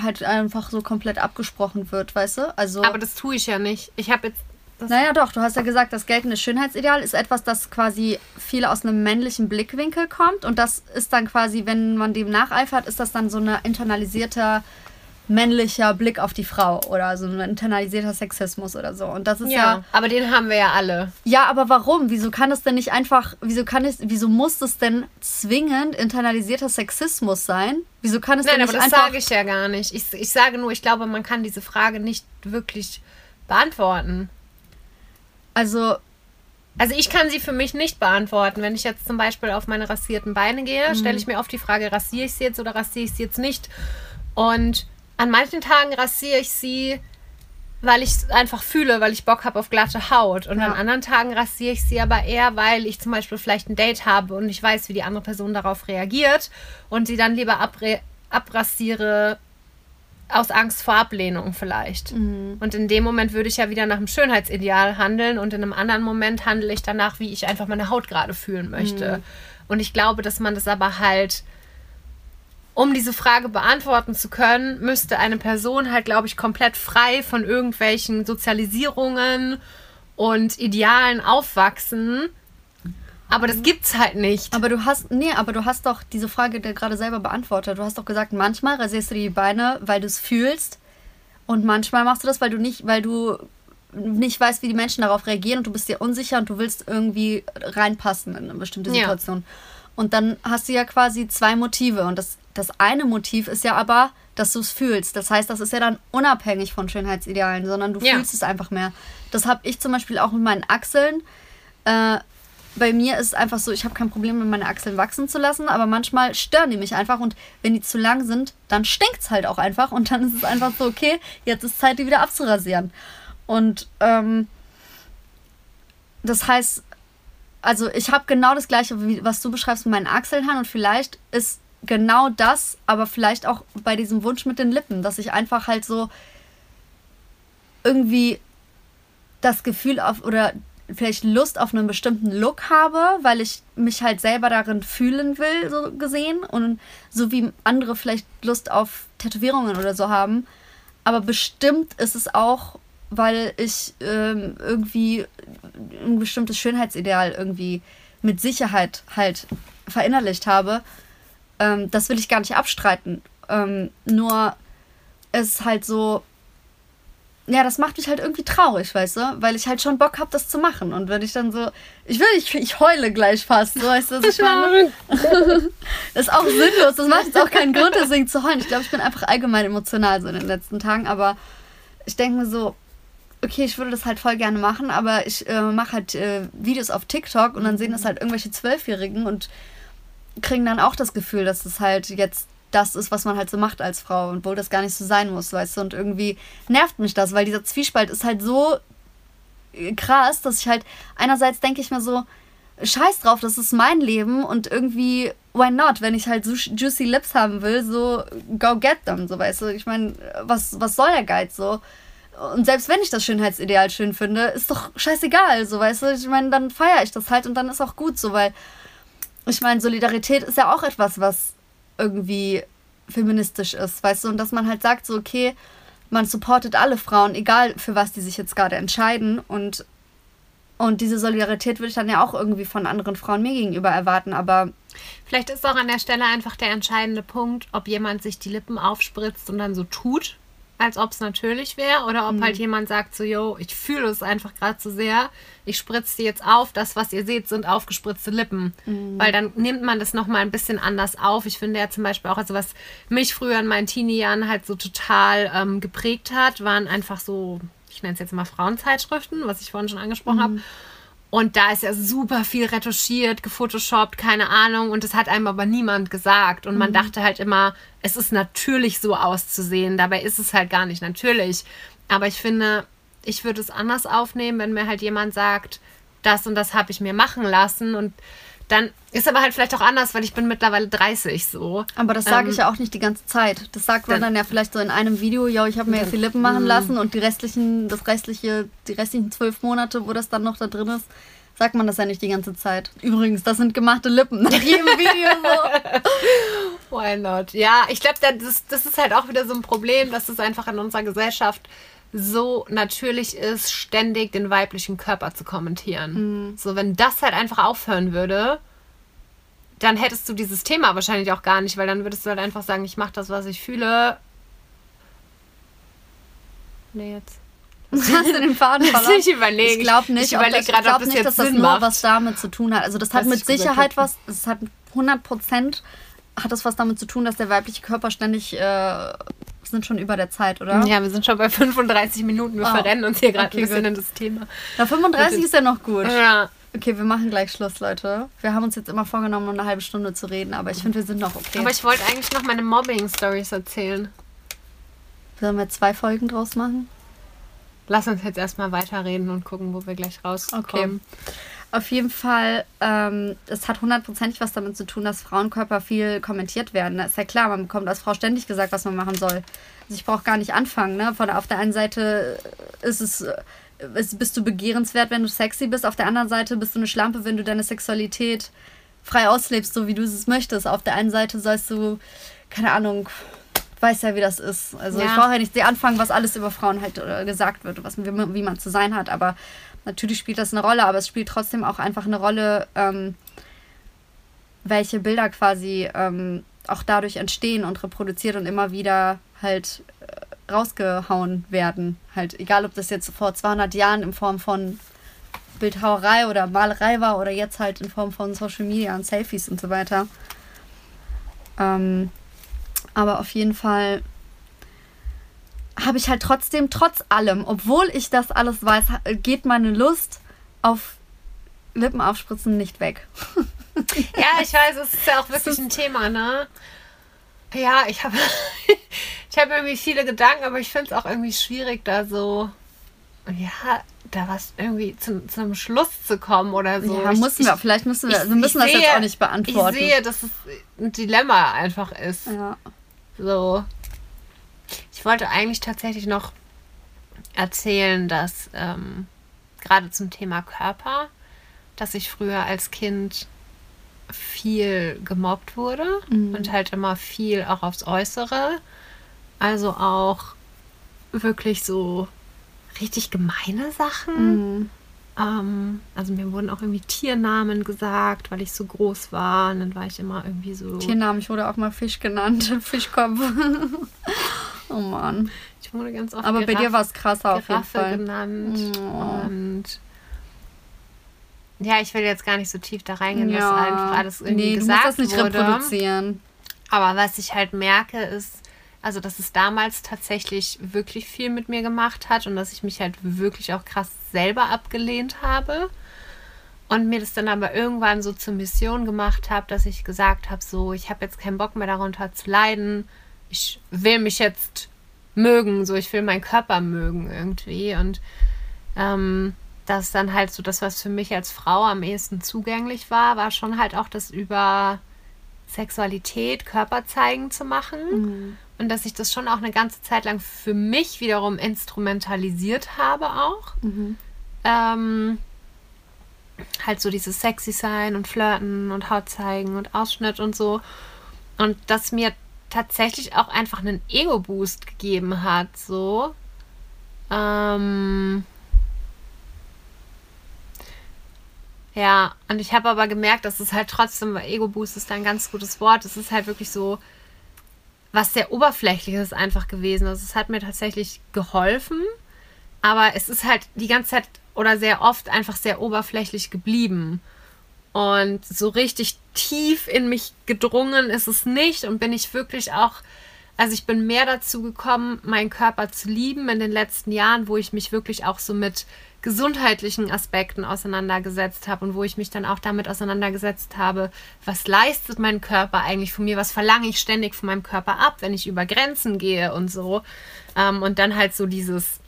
halt einfach so komplett abgesprochen wird, weißt du? Also Aber das tue ich ja nicht. Ich habe jetzt. Naja, doch, du hast ja gesagt, das geltende Schönheitsideal ist etwas, das quasi viel aus einem männlichen Blickwinkel kommt. Und das ist dann quasi, wenn man dem nacheifert, ist das dann so ein internalisierter männlicher Blick auf die Frau oder so ein internalisierter Sexismus oder so. Und das ist ja. ja, aber den haben wir ja alle. Ja, aber warum? Wieso kann es denn nicht einfach, wieso kann es, wieso muss es denn zwingend internalisierter Sexismus sein? Wieso kann es Nein, denn aber nicht das einfach. sage ich ja gar nicht. Ich, ich sage nur, ich glaube, man kann diese Frage nicht wirklich beantworten. Also, Also ich kann sie für mich nicht beantworten. Wenn ich jetzt zum Beispiel auf meine rasierten Beine gehe, Mhm. stelle ich mir oft die Frage, rasiere ich sie jetzt oder rasiere ich sie jetzt nicht? Und an manchen Tagen rasiere ich sie, weil ich es einfach fühle, weil ich Bock habe auf glatte Haut. Und Ja. an anderen Tagen rasiere ich sie aber eher, weil ich zum Beispiel vielleicht ein Date habe und ich weiß, wie die andere Person darauf reagiert und sie dann lieber abre abrasiere aus Angst vor Ablehnung vielleicht. Und in dem Moment würde ich ja wieder nach dem Schönheitsideal handeln und in einem anderen Moment handle ich danach, wie ich einfach meine Haut gerade fühlen möchte. Und ich glaube, dass man das aber halt, um diese Frage beantworten zu können, müsste eine Person halt, glaube ich, komplett frei von irgendwelchen Sozialisierungen und Idealen aufwachsen. Aber das gibt's halt nicht. Aber du hast, nee, aber du hast doch diese Frage gerade selber beantwortet. Du hast doch gesagt, manchmal rasierst du die Beine, weil du es fühlst. Und manchmal machst du das, weil du nicht, weil du nicht weißt, wie die Menschen darauf reagieren und du bist dir unsicher und du willst irgendwie reinpassen in eine bestimmte Ja. Und dann hast du ja quasi zwei Motive. Und das, das eine Motiv ist ja aber, dass du es fühlst. Das heißt, das ist ja dann unabhängig von Schönheitsidealen, sondern du Ja. fühlst es einfach mehr. Das habe ich zum Beispiel auch mit meinen Achseln. Äh, bei mir ist es einfach so, ich habe kein Problem, mit meine Achseln wachsen zu lassen, aber manchmal stören die mich einfach und wenn die zu lang sind, dann stinkt es halt auch einfach und dann ist es einfach so, okay, jetzt ist Zeit, die wieder abzurasieren. Und ähm, das heißt, also ich habe genau das gleiche, wie, was du beschreibst mit meinen Achseln und vielleicht ist genau das, aber vielleicht auch bei diesem Wunsch mit den Lippen, dass ich einfach halt so irgendwie das Gefühl auf oder vielleicht Lust auf einen bestimmten Look habe, weil ich mich halt selber darin fühlen will, so gesehen. Und so wie andere vielleicht Lust auf Tätowierungen oder so haben. Aber bestimmt ist es auch, weil ich ähm, irgendwie ein bestimmtes Schönheitsideal irgendwie mit Sicherheit halt verinnerlicht habe. Ähm, das will ich gar nicht abstreiten. Ähm, nur ist halt so, ja, das macht mich halt irgendwie traurig, weißt du? Weil ich halt schon Bock habe, das zu machen. Und wenn ich dann so, ich will, ich, ich heule gleich fast, so weißt du, was ich meine? Das ist auch sinnlos, das macht jetzt auch keinen Grund, deswegen zu heulen. Ich glaube, ich bin einfach allgemein emotional so in den letzten Tagen, aber ich denke mir so, okay, ich würde das halt voll gerne machen, aber ich äh, mache halt äh, Videos auf TikTok und dann sehen das halt irgendwelche Zwölfjährigen und kriegen dann auch das Gefühl, dass es halt jetzt das ist, was man halt so macht als Frau und wohl das gar nicht so sein muss, weißt du, und irgendwie nervt mich das, weil dieser Zwiespalt ist halt so äh, krass, dass ich halt einerseits denke ich mir so, scheiß drauf, das ist mein Leben und irgendwie, why not, wenn ich halt so juicy Lips haben will, so go get them, so weißt du, ich meine, was, was soll der Geiz so? Und selbst wenn ich das Schönheitsideal schön finde, ist doch scheißegal, so weißt du, ich meine, dann feiere ich das halt und dann ist auch gut so, weil ich meine, Solidarität ist ja auch etwas, was irgendwie feministisch ist, weißt du, und dass man halt sagt, so, okay, man supportet alle Frauen, egal für was die sich jetzt gerade entscheiden. Und und diese Solidarität würde ich dann ja auch irgendwie von anderen Frauen mir gegenüber erwarten, aber Vielleicht ist auch an der Stelle einfach der entscheidende Punkt, ob jemand sich die Lippen aufspritzt und dann so tut, als ob es natürlich wäre oder ob Mhm. halt jemand sagt so, yo, ich fühle es einfach gerade so sehr, ich spritze die jetzt auf, das, was ihr seht, sind aufgespritzte Lippen. Mhm. Weil dann nimmt man das nochmal ein bisschen anders auf. Ich finde ja zum Beispiel auch, also was mich früher in meinen Teenie-Jahren halt so total ähm, geprägt hat, waren einfach so, ich nenne es jetzt mal Frauenzeitschriften, was ich vorhin schon angesprochen habe. Und da ist ja super viel retuschiert, gefotoshoppt, keine Ahnung. Und das hat einem aber niemand gesagt. Und man dachte halt immer, es ist natürlich so auszusehen. Dabei ist es halt gar nicht natürlich. Aber ich finde, ich würde es anders aufnehmen, wenn mir halt jemand sagt, das und das habe ich mir machen lassen. Und dann ist aber halt vielleicht auch anders, weil ich bin mittlerweile 30 so. Aber das sage Ähm, ich ja auch nicht die ganze Zeit. Das sagt man dann- dann ja vielleicht so in einem Video, ja, ich habe mir jetzt die Lippen machen lassen und die restlichen, das restliche, die restlichen zwölf Monate, wo das dann noch da drin ist, sagt man das ja nicht die ganze Zeit. Übrigens, das sind gemachte Lippen. Nach jedem Video so. Why not? Ja, ich glaube, das, das ist halt auch wieder so ein Problem, dass es einfach in unserer Gesellschaft so natürlich ist, ständig den weiblichen Körper zu kommentieren. So, wenn das halt einfach aufhören würde, dann hättest du dieses Thema wahrscheinlich auch gar nicht, weil dann würdest du halt einfach sagen, ich mache das, was ich fühle. Nee, jetzt. Hast du den Faden verloren? mich überlegen. Ich glaube nicht, Ich überleg ich grad, ob glaub nicht dass das Sinn nur macht. was damit zu tun hat. Also das hat Was mit ich Sicherheit was, es hat 100 Prozent hat das was damit zu tun, dass der weibliche Körper ständig, äh, sind schon über der Zeit, oder? Ja, wir sind schon bei 35 Minuten. Wir Oh. verrennen uns hier gerade Okay, ein bisschen gut. in das Thema. Na, 35 ist ja noch gut. Ja. Okay, wir machen gleich Schluss, Leute. Wir haben uns jetzt immer vorgenommen, nur eine halbe Stunde zu reden, aber ich finde, wir sind noch okay. Aber ich wollte eigentlich noch meine Mobbing-Stories erzählen. Sollen wir zwei Folgen draus machen? Lass uns jetzt erstmal weiterreden und gucken, wo wir gleich rauskommen. Auf jeden Fall, ähm, es hat hundertprozentig was damit zu tun, dass Frauenkörper viel kommentiert werden. Das ist ja klar, man bekommt als Frau ständig gesagt, was man machen soll. Also ich brauche gar nicht anfangen. Ne? Von, auf der einen Seite ist es, äh, ist, bist du begehrenswert, wenn du sexy bist. Auf der anderen Seite bist du eine Schlampe, wenn du deine Sexualität frei auslebst, so wie du es möchtest. Auf der einen Seite sollst du, keine Ahnung, weiß ja, wie das ist. Also ich Ja. brauche ja nicht anfangen, was alles über Frauen halt äh, gesagt wird, was, wie, man- wie man zu sein hat. Aber natürlich spielt das eine Rolle, aber es spielt trotzdem auch einfach eine Rolle, ähm, welche Bilder quasi ähm, auch dadurch entstehen und reproduziert und immer wieder halt äh, rausgehauen werden. Halt, egal ob das jetzt vor 200 Jahren in Form von Bildhauerei oder Malerei war oder jetzt halt in Form von Social Media und Selfies und so weiter. Ähm, aber auf jeden Fall habe ich halt trotzdem, trotz allem, obwohl ich das alles weiß, geht meine Lust auf Lippen aufspritzen nicht weg. Ja, ich weiß, es ist ja auch wirklich ein Thema, ne? Ja, ich habe ich habe irgendwie viele Gedanken, aber ich finde es auch irgendwie schwierig, da so, ja, da was irgendwie zum, zum Schluss zu kommen oder so. ja, Ich- müssen ich, wir, vielleicht müssen wir, ich- wir müssen das sehe- jetzt auch nicht beantworten. Ich sehe, dass es ein Dilemma einfach ist. ja. So. Ich wollte eigentlich tatsächlich noch erzählen, dass ähm, gerade zum Thema Körper, dass ich früher als Kind viel gemobbt wurde Mhm. und halt immer viel auch aufs Äußere. Also auch wirklich so richtig gemeine Sachen. Mhm. Ähm, also mir wurden auch irgendwie Tiernamen gesagt, weil ich so groß war. Und dann war ich immer irgendwie so. Tiernamen, ich wurde auch mal Fisch genannt, Fischkopf. Oh Mann. Ich wurde ganz oft Aber bei dir Giraffe- war es krasser auf jeden Giraffe Fall. genannt. Oh. Und ja, ich will jetzt gar nicht so tief da reingehen, was Ja. einfach alles irgendwie nee, du gesagt musst das nicht wurde. reproduzieren. Aber was ich halt merke, ist, also dass es damals tatsächlich wirklich viel mit mir gemacht hat und dass ich mich halt wirklich auch krass selber abgelehnt habe. Und mir das dann aber irgendwann so zur Mission gemacht habe, dass ich gesagt habe, so, ich habe jetzt keinen Bock mehr darunter zu leiden. Ich will mich jetzt mögen, so, ich will meinen Körper mögen irgendwie. Und ähm, das ist dann halt so das, was für mich als Frau am ehesten zugänglich war, war schon halt auch das über Sexualität, Körper zeigen zu machen. Mhm. Und dass ich das schon auch eine ganze Zeit lang für mich wiederum instrumentalisiert habe auch. Mhm. Ähm, halt so dieses sexy sein und flirten und Haut zeigen und Ausschnitt und so. Und das mir tatsächlich auch einfach einen Ego-Boost gegeben hat, so. Ähm, ja, und ich habe aber gemerkt, dass es halt trotzdem, Ego-Boost ist ein ganz gutes Wort, es ist halt wirklich so, was sehr oberflächliches einfach gewesen. Also es hat mir tatsächlich geholfen, aber es ist halt die ganze Zeit oder sehr oft einfach sehr oberflächlich geblieben. Und so richtig tief in mich gedrungen ist es nicht und bin ich wirklich auch, also ich bin mehr dazu gekommen, meinen Körper zu lieben in den letzten Jahren, wo ich mich wirklich auch so mit gesundheitlichen Aspekten auseinandergesetzt habe und wo ich mich dann auch damit auseinandergesetzt habe, was leistet mein Körper eigentlich von mir, was verlange ich ständig von meinem Körper ab, wenn ich über Grenzen gehe und so. Ähm, und dann halt so dieses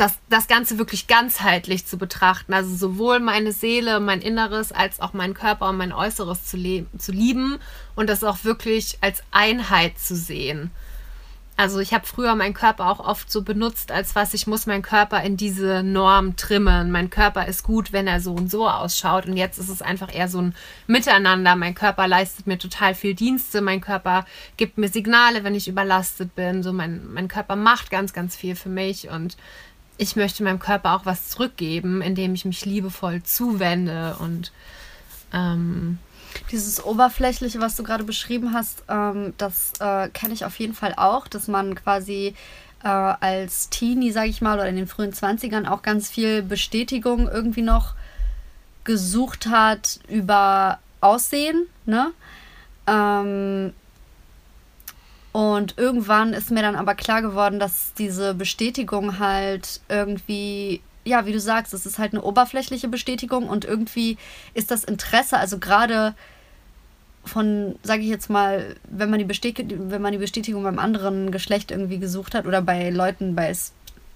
das, das Ganze wirklich ganzheitlich zu betrachten. Also sowohl meine Seele, mein Inneres, als auch meinen Körper und mein Äußeres zu, zu lieben und das auch wirklich als Einheit zu sehen. Also ich habe früher meinen Körper auch oft so benutzt, als was ich muss meinen Körper in diese Norm trimmen. Mein Körper ist gut, wenn er so und so ausschaut. Und jetzt ist es einfach eher so ein Miteinander. Mein Körper leistet mir total viel Dienste. Mein Körper gibt mir Signale, wenn ich überlastet bin. So mein, mein Körper macht ganz, ganz viel für mich. Und ich möchte meinem Körper auch was zurückgeben, indem ich mich liebevoll zuwende und ähm, dieses Oberflächliche, was du gerade beschrieben hast, ähm, das äh, kenne ich auf jeden Fall auch, dass man quasi äh, als Teenie, sage ich mal, oder in den frühen 20ern auch ganz viel Bestätigung irgendwie noch gesucht hat über Aussehen, ne? Ähm, und irgendwann ist mir dann aber klar geworden, dass diese Bestätigung halt irgendwie, ja, wie du sagst, es ist halt eine oberflächliche Bestätigung und irgendwie ist das Interesse, also gerade von, sage ich jetzt mal, wenn man, die Bestätigung, wenn man die Bestätigung beim anderen Geschlecht irgendwie gesucht hat oder bei Leuten, bei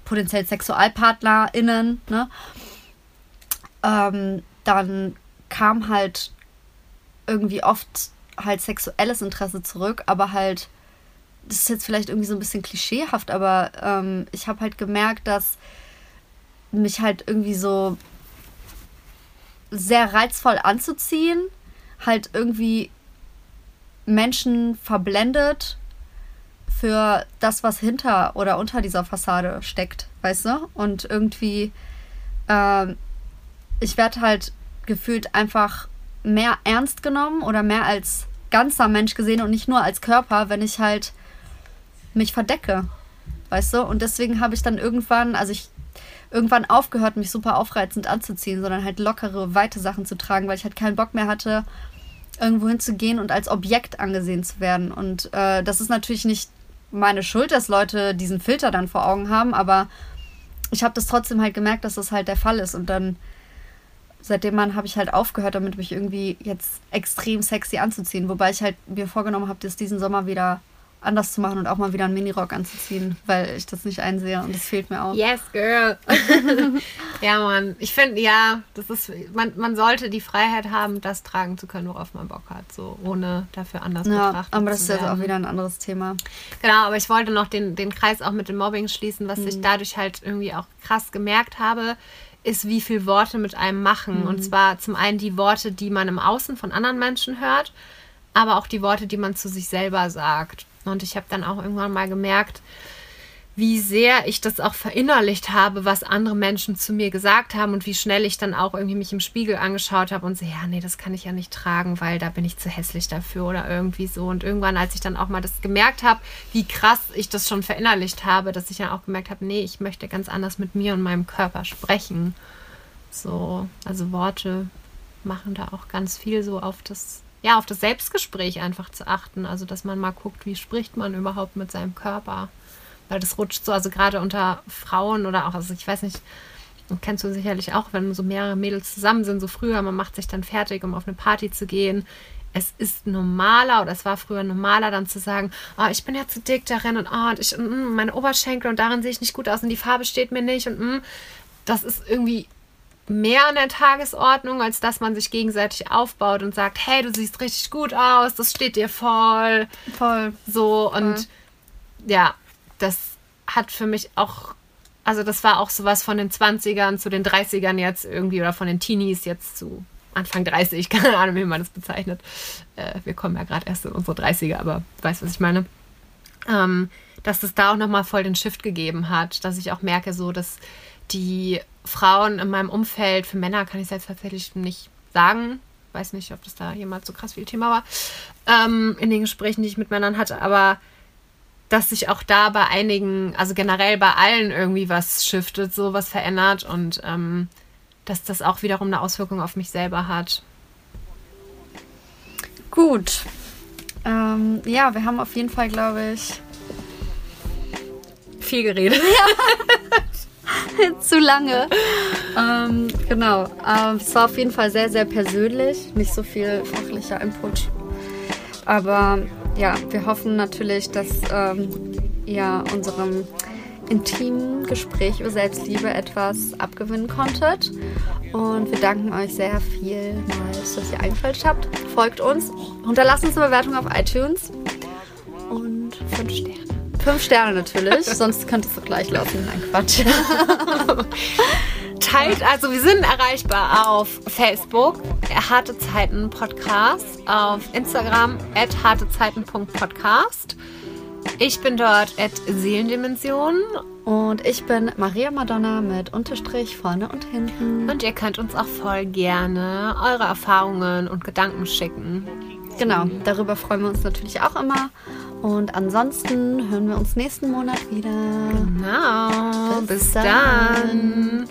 potenziell SexualpartnerInnen, ne, ähm, dann kam halt irgendwie oft halt sexuelles Interesse zurück, aber halt das ist jetzt vielleicht irgendwie so ein bisschen klischeehaft, aber ähm, ich habe halt gemerkt, dass mich halt irgendwie so sehr reizvoll anzuziehen, halt irgendwie Menschen verblendet für das, was hinter oder unter dieser Fassade steckt, weißt du? Und irgendwie, ähm, ich werde halt gefühlt einfach mehr ernst genommen oder mehr als ganzer Mensch gesehen und nicht nur als Körper, wenn ich halt mich verdecke. Weißt du? Und deswegen habe ich dann irgendwann, also ich irgendwann aufgehört, mich super aufreizend anzuziehen, sondern halt lockere, weite Sachen zu tragen, weil ich halt keinen Bock mehr hatte, irgendwo hinzugehen und als Objekt angesehen zu werden. Und äh, das ist natürlich nicht meine Schuld, dass Leute diesen Filter dann vor Augen haben, aber ich habe das trotzdem halt gemerkt, dass das halt der Fall ist. Und dann, seitdem man, habe ich halt aufgehört, damit mich irgendwie jetzt extrem sexy anzuziehen. Wobei ich halt mir vorgenommen habe, das diesen Sommer wieder anders zu machen und auch mal wieder einen Minirock anzuziehen, weil ich das nicht einsehe und das fehlt mir auch. Yes, girl. ja, Mann. Ich finde, ja, das ist, man, man sollte die Freiheit haben, das tragen zu können, worauf man Bock hat, so ohne dafür anders ja, betrachtet aber das ist jetzt auch wieder ein anderes Thema. Genau, aber ich wollte noch den, den Kreis auch mit dem Mobbing schließen, was mhm. ich dadurch halt irgendwie auch krass gemerkt habe, ist, wie viel Worte mit einem machen. Mhm. Und zwar zum einen die Worte, die man im Außen von anderen Menschen hört, aber auch die Worte, die man zu sich selber sagt. Und ich habe dann auch irgendwann mal gemerkt, wie sehr ich das auch verinnerlicht habe, was andere Menschen zu mir gesagt haben und wie schnell ich dann auch irgendwie mich im Spiegel angeschaut habe und so, ja, nee, das kann ich ja nicht tragen, weil da bin ich zu hässlich dafür oder irgendwie so. Und irgendwann, als ich dann auch mal das gemerkt habe, wie krass ich das schon verinnerlicht habe, dass ich dann auch gemerkt habe, nee, ich möchte ganz anders mit mir und meinem Körper sprechen. So, also Worte machen da auch ganz viel so auf das ja, auf das Selbstgespräch einfach zu achten. Also, dass man mal guckt, wie spricht man überhaupt mit seinem Körper. Weil das rutscht so, also gerade unter Frauen oder auch, also ich weiß nicht, kennst du sicherlich auch, wenn so mehrere Mädels zusammen sind, so früher, man macht sich dann fertig, um auf eine Party zu gehen. Es ist normaler oder es war früher normaler, dann zu sagen, oh, ich bin ja zu dick darin und, oh, und ich, mm, meine Oberschenkel und darin sehe ich nicht gut aus und die Farbe steht mir nicht und mm, das ist irgendwie mehr an der Tagesordnung, als dass man sich gegenseitig aufbaut und sagt, hey, du siehst richtig gut aus, das steht dir voll. Voll. So und voll. ja, das hat für mich auch, also das war auch sowas von den 20ern zu den 30ern jetzt irgendwie oder von den Teenies jetzt zu Anfang 30, keine Ahnung, wie man das bezeichnet. Äh, wir kommen ja gerade erst in unsere 30er, aber weißt was ich meine. Ähm, dass es da auch nochmal voll den Shift gegeben hat, dass ich auch merke, so, dass die Frauen in meinem Umfeld, für Männer kann ich es jetzt tatsächlich nicht sagen, weiß nicht, ob das da jemals so krass viel Thema war, ähm, in den Gesprächen, die ich mit Männern hatte, aber dass sich auch da bei einigen, also generell bei allen irgendwie was shiftet, so was verändert und ähm, dass das auch wiederum eine Auswirkung auf mich selber hat. Gut. Ähm, ja, wir haben auf jeden Fall, glaube ich, viel geredet. Ja. Zu lange. Ähm, genau. Ähm, es war auf jeden Fall sehr, sehr persönlich. Nicht so viel fachlicher Input. Aber ja, wir hoffen natürlich, dass ähm, ihr unserem intimen Gespräch über Selbstliebe etwas abgewinnen konntet. Und wir danken euch sehr vielmals, dass ihr eingeschaltet habt. Folgt uns, hinterlasst uns eine Bewertung auf iTunes und fünf Sterne. Fünf Sterne natürlich, sonst könnte es doch gleich laufen. Nein, Quatsch. Teilt, also wir sind erreichbar auf Facebook, Harte Zeiten Podcast, auf Instagram, at hartezeiten.podcast. Ich bin dort at Seelendimension. Und ich bin Maria Madonna mit Unterstrich vorne und hinten. Und ihr könnt uns auch voll gerne eure Erfahrungen und Gedanken schicken. Genau, darüber freuen wir uns natürlich auch immer. Und ansonsten hören wir uns nächsten Monat wieder. Genau. Bis, Bis dann. dann.